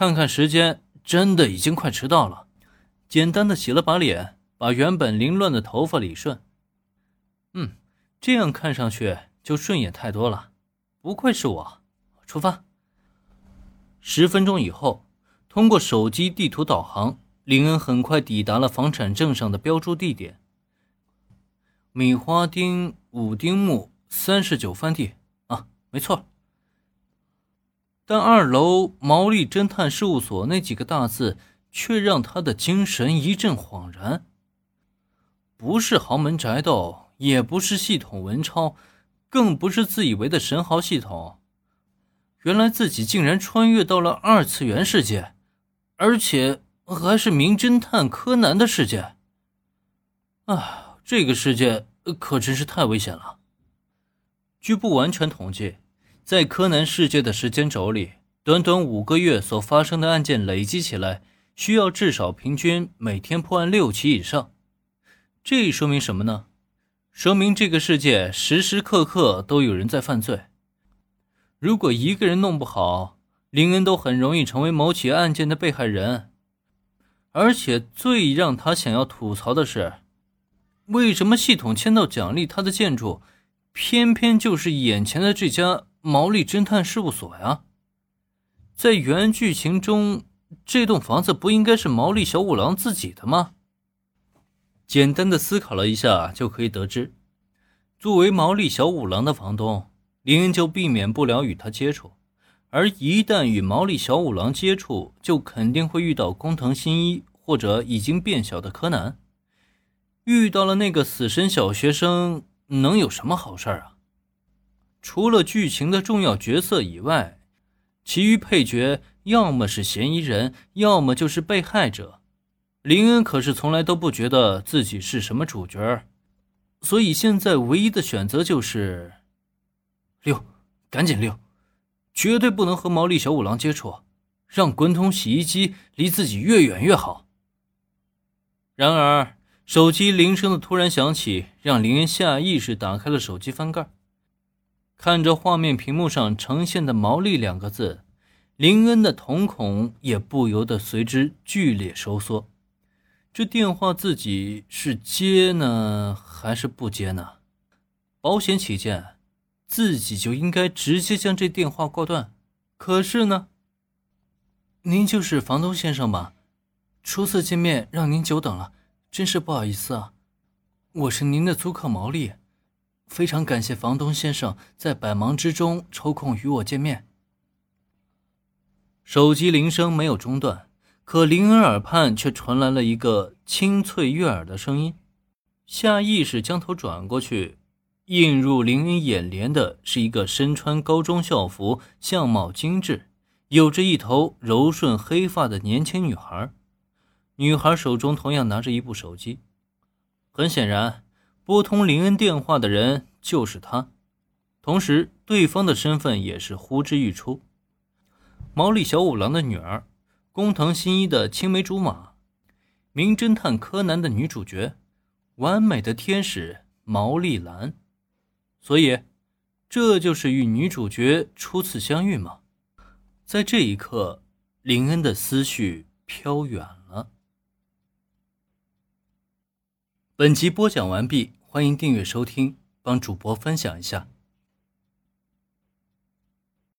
看看时间，真的已经快迟到了。简单的洗了把脸，把原本凌乱的头发理顺。嗯，这样看上去就顺眼太多了。不愧是我，出发。十分钟以后，通过手机地图导航，林恩很快抵达了房产证上的标注地点——米花町五丁目三十九番地。啊，没错。但二楼毛利侦探事务所那几个大字。却让他的精神一阵恍然。不是豪门宅斗，也不是系统文超，更不是自以为的神豪系统。原来自己竟然穿越到了二次元世界，而且还是名侦探柯南的世界。啊，这个世界可真是太危险了。据不完全统计，在柯南世界的时间轴里，短短五个月所发生的案件累积起来。需要至少平均每天破案六起以上，这说明什么呢？说明这个世界时时刻刻都有人在犯罪。如果一个人弄不好，林恩都很容易成为某起案件的被害人。而且最让他想要吐槽的是，为什么系统签到奖励他的建筑，偏偏就是眼前的这家毛利侦探事务所呀？在原剧情中。这栋房子不应该是毛利小五郎自己的吗？简单的思考了一下，就可以得知，作为毛利小五郎的房东，林恩就避免不了与他接触。而一旦与毛利小五郎接触，就肯定会遇到工藤新一或者已经变小的柯南。遇到了那个死神小学生，能有什么好事啊？除了剧情的重要角色以外，其余配角。要么是嫌疑人，要么就是被害者。林恩可是从来都不觉得自己是什么主角，所以现在唯一的选择就是溜，赶紧溜，绝对不能和毛利小五郎接触，让滚筒洗衣机离自己越远越好。然而，手机铃声的突然响起，让林恩下意识打开了手机翻盖，看着画面屏幕上呈现的“毛利”两个字。林恩的瞳孔也不由得随之剧烈收缩。这电话自己是接呢，还是不接呢？保险起见，自己就应该直接将这电话挂断。可是呢，您就是房东先生吧？初次见面让您久等了，真是不好意思啊。我是您的租客毛利，非常感谢房东先生在百忙之中抽空与我见面。手机铃声没有中断，可林恩耳畔却传来了一个清脆悦耳的声音。下意识将头转过去，映入林恩眼帘的是一个身穿高中校服、相貌精致、有着一头柔顺黑发的年轻女孩。女孩手中同样拿着一部手机，很显然，拨通林恩电话的人就是他，同时对方的身份也是呼之欲出。毛利小五郎的女儿，工藤新一的青梅竹马，名侦探柯南的女主角，完美的天使毛利兰。所以，这就是与女主角初次相遇吗？在这一刻，林恩的思绪飘远了。本集播讲完毕，欢迎订阅收听，帮主播分享一下。